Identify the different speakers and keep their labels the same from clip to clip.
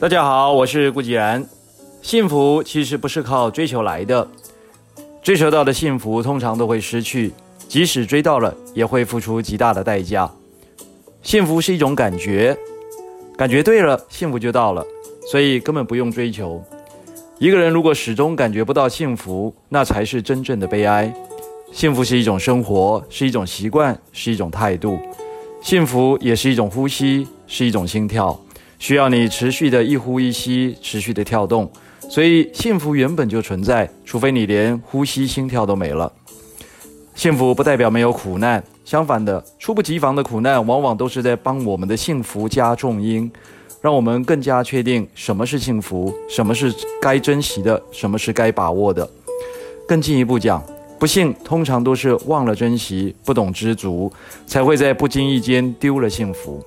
Speaker 1: 大家好，我是顾继然。幸福其实不是靠追求来的，追求到的幸福通常都会失去，即使追到了，也会付出极大的代价。幸福是一种感觉，感觉对了，幸福就到了，所以根本不用追求。一个人如果始终感觉不到幸福，那才是真正的悲哀。幸福是一种生活，是一种习惯，是一种态度。幸福也是一种呼吸，是一种心跳。需要你持续的一呼一吸，持续的跳动，所以幸福原本就存在，除非你连呼吸心跳都没了。幸福不代表没有苦难，相反的，猝不及防的苦难往往都是在帮我们的幸福加重音，让我们更加确定什么是幸福，什么是该珍惜的，什么是该把握的。更进一步讲，不幸通常都是忘了珍惜，不懂知足，才会在不经意间丢了幸福。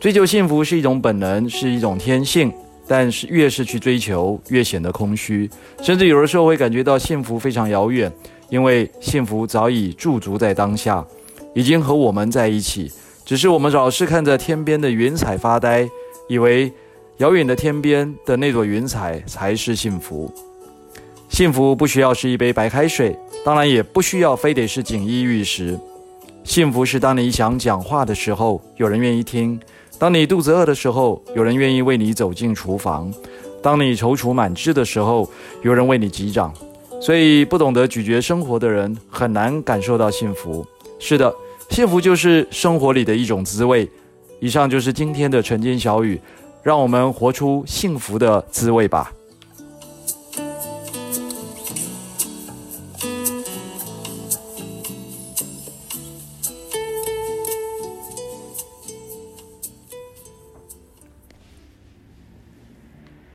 Speaker 1: 追求幸福是一种本能，是一种天性，但是越是去追求，越显得空虚，甚至有的时候会感觉到幸福非常遥远，因为幸福早已驻足在当下，已经和我们在一起，只是我们老是看着天边的云彩发呆，以为遥远的天边的那朵云彩才是幸福。幸福不需要是一杯白开水，当然也不需要非得是锦衣玉食。幸福是当你想讲话的时候，有人愿意听。当你肚子饿的时候，有人愿意为你走进厨房；当你踌躇满志的时候，有人为你击掌。所以，不懂得咀嚼生活的人，很难感受到幸福。是的，幸福就是生活里的一种滋味。以上就是今天的晨间小语，让我们活出幸福的滋味吧。